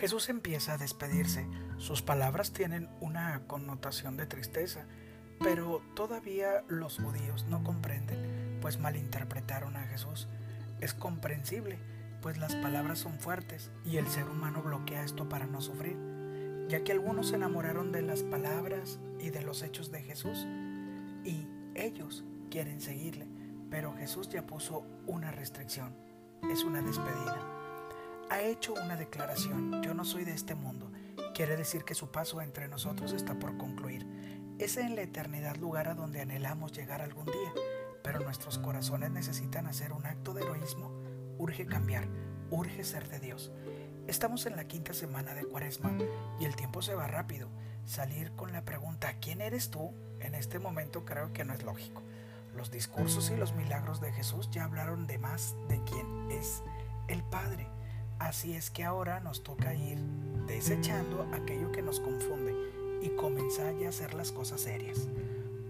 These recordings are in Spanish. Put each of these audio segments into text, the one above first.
Jesús empieza a despedirse. Sus palabras tienen una connotación de tristeza, pero todavía los judíos no comprenden, pues malinterpretaron a Jesús. Es comprensible, pues las palabras son fuertes y el ser humano bloquea esto para no sufrir, ya que algunos se enamoraron de las palabras y de los hechos de Jesús y ellos quieren seguirle, pero Jesús ya puso una restricción, es una despedida. Ha hecho una declaración, yo no soy de este mundo, quiere decir que su paso entre nosotros está por concluir. Es en la eternidad lugar a donde anhelamos llegar algún día, pero nuestros corazones necesitan hacer un acto de heroísmo urge cambiar, urge ser de Dios. Estamos en la quinta semana de Cuaresma y el tiempo se va rápido. Salir con la pregunta ¿quién eres tú? en este momento creo que no es lógico. Los discursos y los milagros de Jesús ya hablaron de más de quién es el Padre. Así es que ahora nos toca ir desechando aquello que nos confunde y comenzar ya a hacer las cosas serias.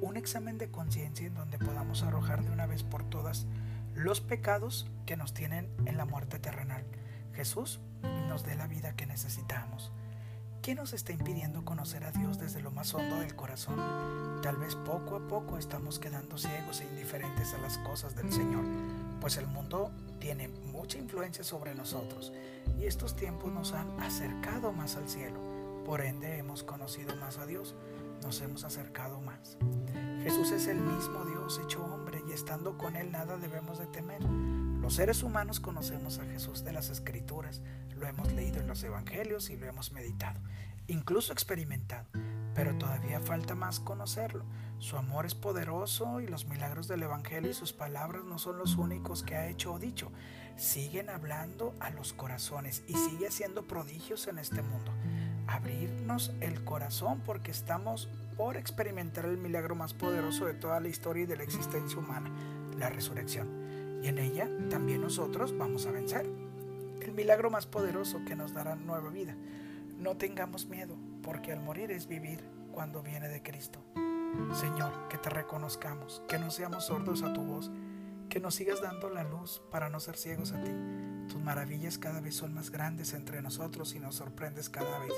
Un examen de conciencia en donde podamos arrojar de una vez por todas los pecados que nos tienen en la muerte terrenal. Jesús nos dé la vida que necesitamos. ¿Qué nos está impidiendo conocer a Dios desde lo más hondo del corazón? Tal vez poco a poco estamos quedando ciegos e indiferentes a las cosas del Señor, pues el mundo tiene mucha influencia sobre nosotros y estos tiempos nos han acercado más al cielo. Por ende hemos conocido más a Dios, nos hemos acercado más. Jesús es el mismo Dios hecho hombre y estando con Él nada debemos de temer. Los seres humanos conocemos a Jesús de las Escrituras, lo hemos leído en los Evangelios y lo hemos meditado, incluso experimentado, pero todavía falta más conocerlo. Su amor es poderoso y los milagros del Evangelio y sus palabras no son los únicos que ha hecho o dicho. Siguen hablando a los corazones y sigue haciendo prodigios en este mundo. Abrirnos el corazón porque estamos por experimentar el milagro más poderoso de toda la historia y de la existencia humana, la resurrección. Y en ella también nosotros vamos a vencer. El milagro más poderoso que nos dará nueva vida. No tengamos miedo, porque al morir es vivir cuando viene de Cristo. Señor, que te reconozcamos, que no seamos sordos a tu voz, que nos sigas dando la luz para no ser ciegos a ti. Tus maravillas cada vez son más grandes entre nosotros y nos sorprendes cada vez.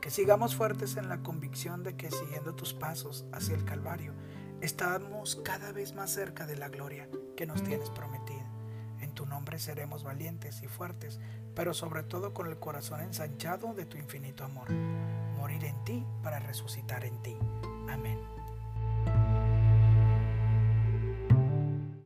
Que sigamos fuertes en la convicción de que siguiendo tus pasos hacia el Calvario, estamos cada vez más cerca de la gloria que nos tienes prometida. En tu nombre seremos valientes y fuertes, pero sobre todo con el corazón ensanchado de tu infinito amor. Morir en ti para resucitar en ti. Amén.